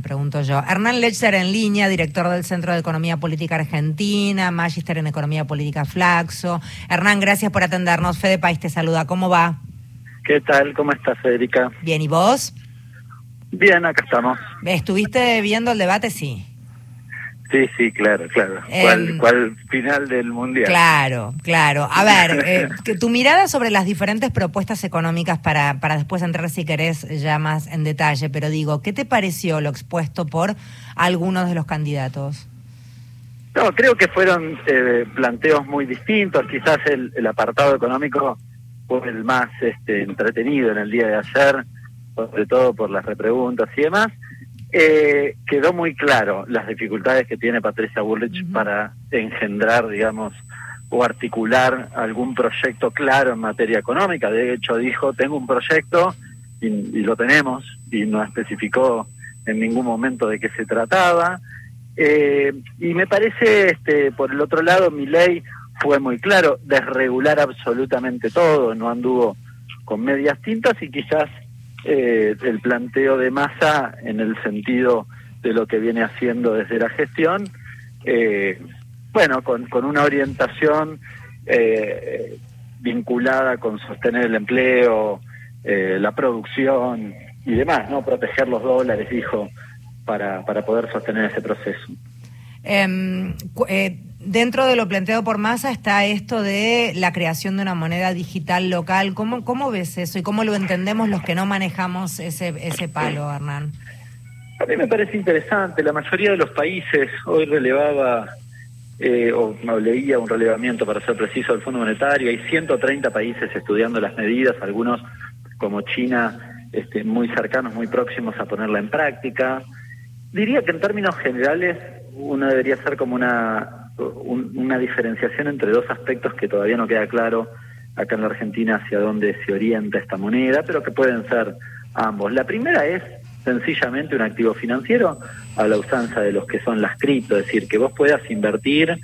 me pregunto yo. Hernán Lecher en línea, director del Centro de Economía Política Argentina, Magister en Economía Política Flaxo. Hernán, gracias por atendernos. Fede País te saluda. ¿Cómo va? ¿Qué tal? ¿Cómo estás, Federica? Bien, ¿y vos? Bien, acá estamos. ¿Estuviste viendo el debate? Sí. Sí, sí, claro, claro. ¿Cuál, em, final del mundial? Claro, claro. A ver, eh, tu mirada sobre las diferentes propuestas económicas para, para después entrar, si querés, ya más en detalle, pero digo, ¿qué te pareció lo expuesto por algunos de los candidatos? No, creo que fueron eh, planteos muy distintos. Quizás el, el, apartado económico fue el más este, entretenido en el día de ayer, sobre todo por las repreguntas y demás. Eh, quedó muy claro las dificultades que tiene Patricia Bullrich para engendrar, digamos, o articular algún proyecto claro en materia económica. De hecho, dijo, tengo un proyecto y, lo tenemos, y no especificó en ningún momento de qué se trataba. Eh, y me parece, este, por el otro lado, mi ley fue muy claro, desregular absolutamente todo, no anduvo con medias tintas y quizás eh, el planteo de masa en el sentido de lo que viene haciendo desde la gestión, eh, bueno, con, con, una orientación eh, vinculada con sostener el empleo, eh, la producción y demás, ¿no? Proteger los dólares, dijo, para, para poder sostener ese proceso. Eh, Dentro de lo planteado por Massa está esto de la creación de una moneda digital local. ¿Cómo, cómo ves eso y cómo lo entendemos los que no manejamos ese, palo, Hernán? A mí me parece interesante. La mayoría de los países hoy relevaba eh, o leía un relevamiento, para ser preciso, del Fondo Monetario. Hay 130 países estudiando las medidas, algunos como China este, muy cercanos, muy próximos a ponerla en práctica. Diría que en términos generales uno debería ser como una una diferenciación entre dos aspectos que todavía no queda claro acá en la Argentina hacia dónde se orienta esta moneda, pero que pueden ser ambos. La primera es sencillamente un activo financiero a la usanza de los que son las cripto, es decir, que vos puedas invertir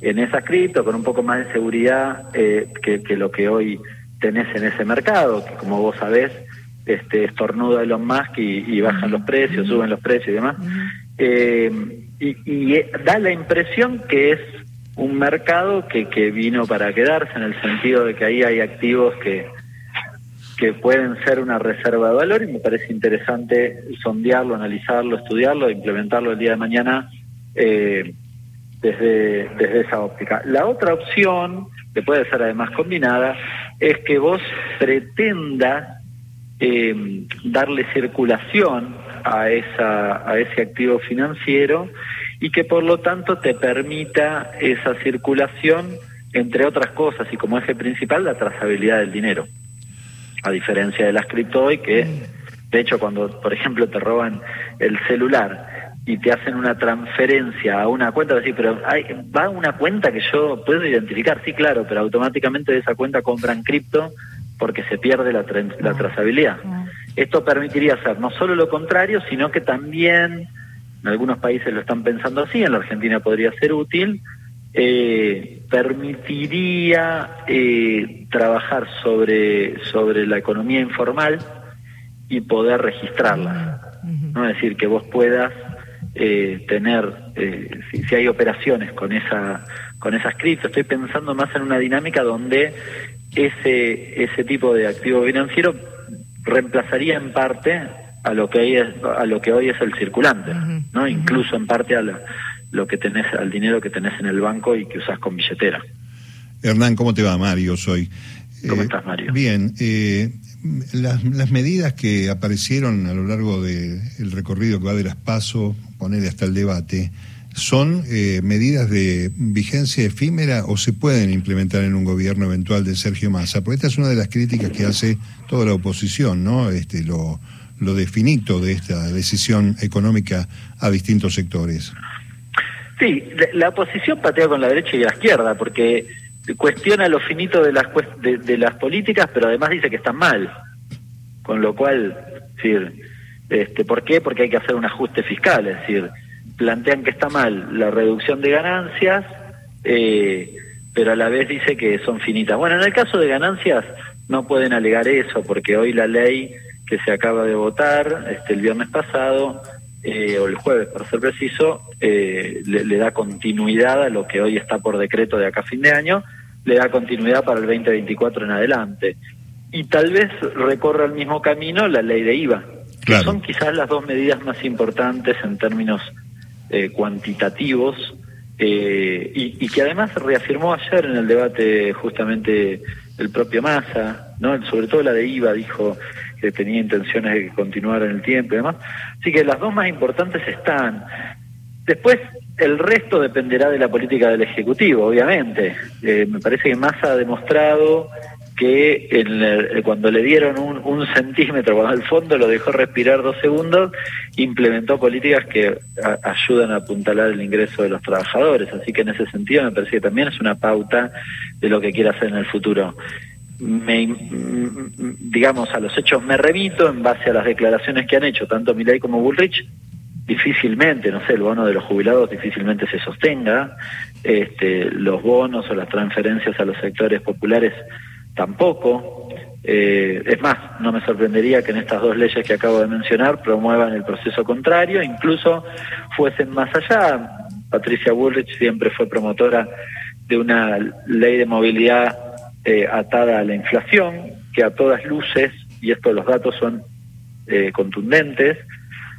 en esas cripto con un poco más de seguridad eh, que, lo que hoy tenés en ese mercado, que como vos sabés, este, estornuda Elon Musk y, y bajan los precios, suben los precios y demás. Eh, y, eh, da la impresión que es un mercado que, que vino para quedarse en el sentido de que ahí hay activos que, que pueden ser una reserva de valor y me parece interesante sondearlo, analizarlo, estudiarlo, implementarlo el día de mañana eh, desde, desde esa óptica. La otra opción, que puede ser además combinada, es que vos pretendas eh, darle circulación a, esa, a ese activo financiero y que por lo tanto te permita esa circulación, entre otras cosas, y como eje principal, la trazabilidad del dinero. A diferencia de las cripto hoy, que de hecho cuando, por ejemplo, te roban el celular y te hacen una transferencia a una cuenta, decir, pero hay, va a una cuenta que yo puedo identificar, sí, claro, pero automáticamente de esa cuenta compran cripto porque se pierde la, la trazabilidad. Esto permitiría hacer no solo lo contrario, sino que también, en algunos países lo están pensando así, en la Argentina podría ser útil, eh, permitiría eh, trabajar sobre, sobre la economía informal y poder registrarla. ¿no? Es decir, que vos puedas eh, tener, si, si, hay operaciones con esa con esas cripto, estoy pensando más en una dinámica donde ese, ese tipo de activo financiero reemplazaría en parte a lo que hoy es, a lo que hoy es el circulante, ¿no? Incluso en parte a lo que tenés, al dinero que tenés en el banco y que usás con billetera. Hernán, ¿cómo te va? Mario soy. ¿Cómo eh, estás, Mario? Bien. Eh, las, las, medidas que aparecieron a lo largo del recorrido que va de las PASO, poner hasta el debate, ¿Son eh, medidas de vigencia efímera o se pueden implementar en un gobierno eventual de Sergio Massa? Porque esta es una de las críticas que hace toda la oposición, ¿no? Este, lo, lo definito de esta decisión económica a distintos sectores. Sí, la oposición patea con la derecha y la izquierda, porque cuestiona lo finito de las, de, las políticas, pero además dice que están mal. Con lo cual, decir, este, ¿por qué? Porque hay que hacer un ajuste fiscal, es decir, plantean que está mal la reducción de ganancias, eh, pero a la vez dice que son finitas. Bueno, en el caso de ganancias no pueden alegar eso, porque hoy la ley que se acaba de votar este, el viernes pasado eh, o el jueves para ser preciso, eh, le, da continuidad a lo que hoy está por decreto de acá a fin de año, le da continuidad para el 2024 en adelante. Y tal vez recorra el mismo camino la ley de IVA, que son quizás las dos medidas más importantes en términos eh, cuantitativos y, y, que además reafirmó ayer en el debate justamente el propio Massa, ¿no? sobre todo la de IVA, dijo que tenía intenciones de continuar en el tiempo y demás. Así que las dos más importantes están. Después, el resto dependerá de la política del Ejecutivo, obviamente. Eh, me parece que Massa ha demostrado que cuando le dieron un, centímetro, cuando el fondo lo dejó respirar dos segundos, implementó políticas que ayudan a apuntalar el ingreso de los trabajadores. Así que en ese sentido me parece que también es una pauta de lo que quiere hacer en el futuro. Me, digamos, a los hechos me remito en base a las declaraciones que han hecho tanto Milei como Bullrich, difícilmente, no sé, el bono de los jubilados difícilmente se sostenga, este, los bonos o las transferencias a los sectores populares tampoco. Eh, es más, no me sorprendería que en estas dos leyes que acabo de mencionar promuevan el proceso contrario, incluso fuesen más allá. Patricia Bullrich siempre fue promotora de una ley de movilidad eh, atada a la inflación, que a todas luces, y estos los datos son eh, contundentes,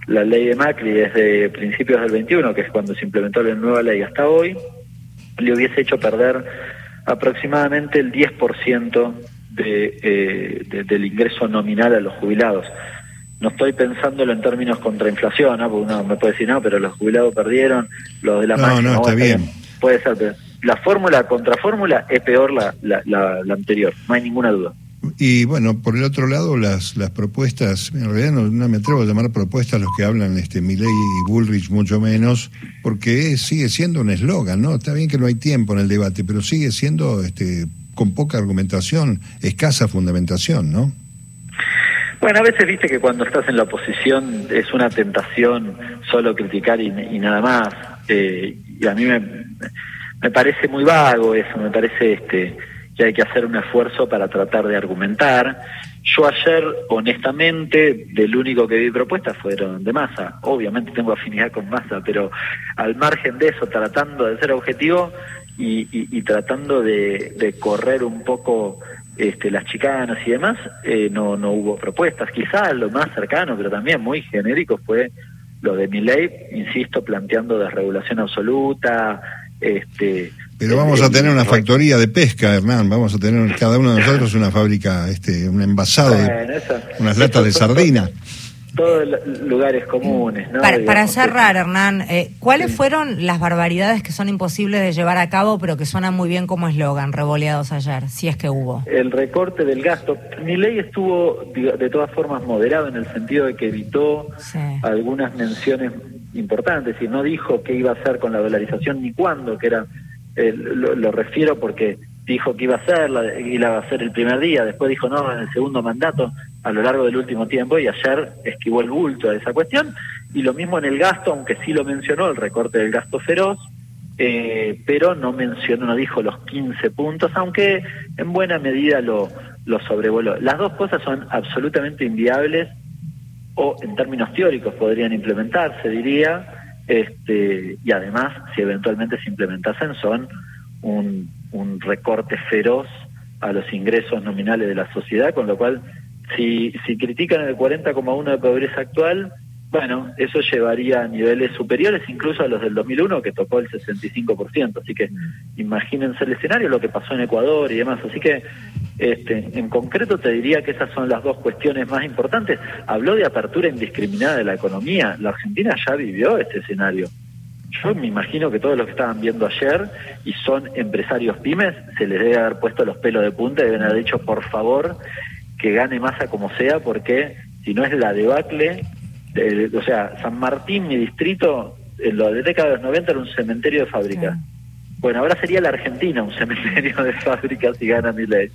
la ley de Macri desde principios del 21, que es cuando se implementó la nueva ley hasta hoy, le hubiese hecho perder aproximadamente el 10% eh, de, del ingreso nominal a los jubilados. No estoy pensándolo en términos contra inflación, ¿no? porque uno me puede decir, no, pero los jubilados perdieron, los de la No, no, está bien. Puede ser, pero la fórmula contra fórmula es peor la, la, anterior, no hay ninguna duda. Y bueno, por el otro lado, las, las propuestas, en realidad no, me atrevo a llamar propuestas los que hablan este Milley y Bullrich mucho menos, porque sigue siendo un eslogan, ¿no? Está bien que no hay tiempo en el debate, pero sigue siendo este con poca argumentación, escasa fundamentación, ¿no? Bueno, a veces viste que cuando estás en la oposición es una tentación solo criticar y, y nada más. Eh, y a mí me, me parece muy vago eso, me parece este que hay que hacer un esfuerzo para tratar de argumentar. Yo ayer, honestamente, del único que vi propuestas fueron de masa. Obviamente tengo afinidad con masa, pero al margen de eso, tratando de ser objetivo y, tratando de, correr un poco este, las chicanas y demás, eh, no, no hubo propuestas. Quizás lo más cercano, pero también muy genérico, fue lo de mi ley, insisto, planteando desregulación absoluta, este, Pero vamos a tener una factoría de pesca, Hernán. Vamos a tener cada uno de nosotros una fábrica, este, un envasado, unas latas de sardina. Todos lugares comunes. Para, cerrar, Hernán, eh, ¿cuáles fueron las barbaridades que son imposibles de llevar a cabo, pero que suenan muy bien como eslogan, revoleados ayer, si es que hubo? El recorte del gasto. Mi ley estuvo, de todas formas, moderado en el sentido de que evitó algunas menciones importante, si no dijo qué iba a hacer con la dolarización ni cuándo, que era, eh, lo, refiero porque dijo que iba a hacer, la, iba a hacer el primer día, después dijo no, en el segundo mandato, a lo largo del último tiempo, y ayer esquivó el bulto de esa cuestión, y lo mismo en el gasto, aunque sí lo mencionó, el recorte del gasto feroz, eh, pero no mencionó, no dijo los 15 puntos, aunque en buena medida lo, lo sobrevoló. Las dos cosas son absolutamente inviables o en términos teóricos podrían implementarse, diría, este, y además, si eventualmente se implementasen, son un, un recorte feroz a los ingresos nominales de la sociedad, con lo cual, si, si critican el 40,1 de pobreza actual, bueno, eso llevaría a niveles superiores incluso a los del 2001, que tocó el 65%. Así que imagínense el escenario, lo que pasó en Ecuador y demás. Así que este, en concreto te diría que esas son las dos cuestiones más importantes. Habló de apertura indiscriminada de la economía. La Argentina ya vivió este escenario. Yo me imagino que todos los que estaban viendo ayer y son empresarios pymes, se les debe haber puesto los pelos de punta y deben haber dicho, por favor, que gane masa como sea, porque si no es la debacle, o sea, San Martín, mi distrito, en la década de los 90 era un cementerio de fábricas. Bueno, ahora sería la Argentina un cementerio de fábricas y gana mi ley.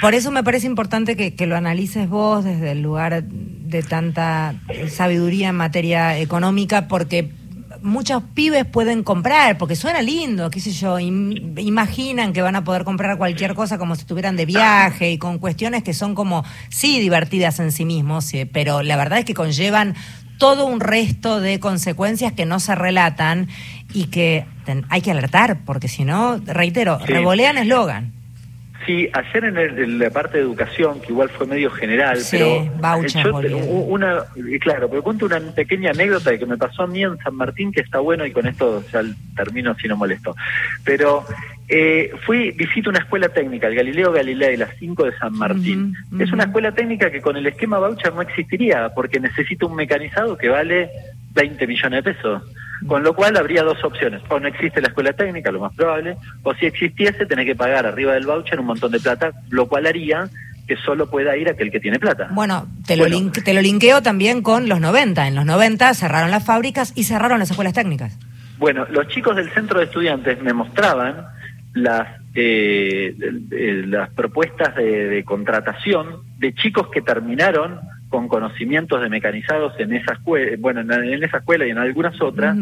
Por eso me parece importante que, que, lo analices vos desde el lugar de tanta sabiduría en materia económica, porque muchos pibes pueden comprar, porque suena lindo, qué sé yo, imaginan que van a poder comprar cualquier cosa como si estuvieran de viaje y con cuestiones que son como, sí, divertidas en sí mismos, pero la verdad es que conllevan todo un resto de consecuencias que no se relatan y que hay que alertar, porque si no, reitero, revolean eslogan. Sí, ayer en, la parte de educación, que igual fue medio general, pero una, claro, pero cuento una pequeña anécdota que me pasó a mí en San Martín, que está bueno y con esto ya termino si no molesto. Pero eh, fui, visito una escuela técnica, el Galileo Galilei, las 5 de San Martín. Es una escuela técnica que con el esquema voucher no existiría, porque necesita un mecanizado que vale 20 millones de pesos. Con lo cual habría dos opciones. O no existe la escuela técnica, lo más probable, o si existiese, tenés que pagar arriba del voucher un montón de plata, lo cual haría que solo pueda ir aquel que tiene plata. Bueno, te lo, te lo linkeo también con los 90. En los 90 cerraron las fábricas y cerraron las escuelas técnicas. Bueno, los chicos del centro de estudiantes me mostraban las, eh, las propuestas de contratación de chicos que terminaron con conocimientos de mecanizados en esa escuela, bueno, en, esa escuela y en algunas otras,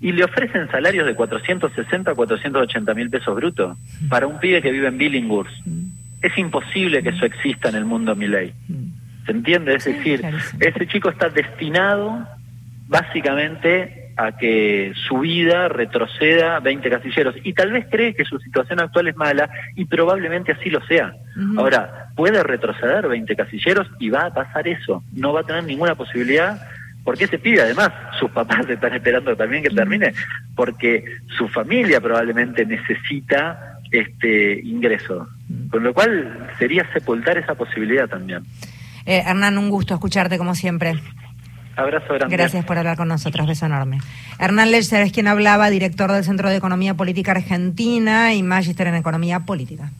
y le ofrecen salarios de 460 a 480 mil pesos brutos para un pibe que vive en Billinghurst. Es imposible que eso exista en el mundo Miley. ¿Se entiende? Es decir, ese chico está destinado básicamente a que su vida retroceda 20 casilleros. Y tal vez cree que su situación actual es mala y probablemente así lo sea. Ahora, puede retroceder 20 casilleros y va a pasar eso, no va a tener ninguna posibilidad porque ese pide además, sus papás están esperando también que termine, porque su familia probablemente necesita este ingreso, con lo cual sería sepultar esa posibilidad también. Eh, Hernán, un gusto escucharte como siempre. Abrazo grande. Gracias por hablar con nosotros, beso enorme. Hernán Lecher es quien hablaba, director del Centro de Economía Política Argentina y magíster en Economía Política.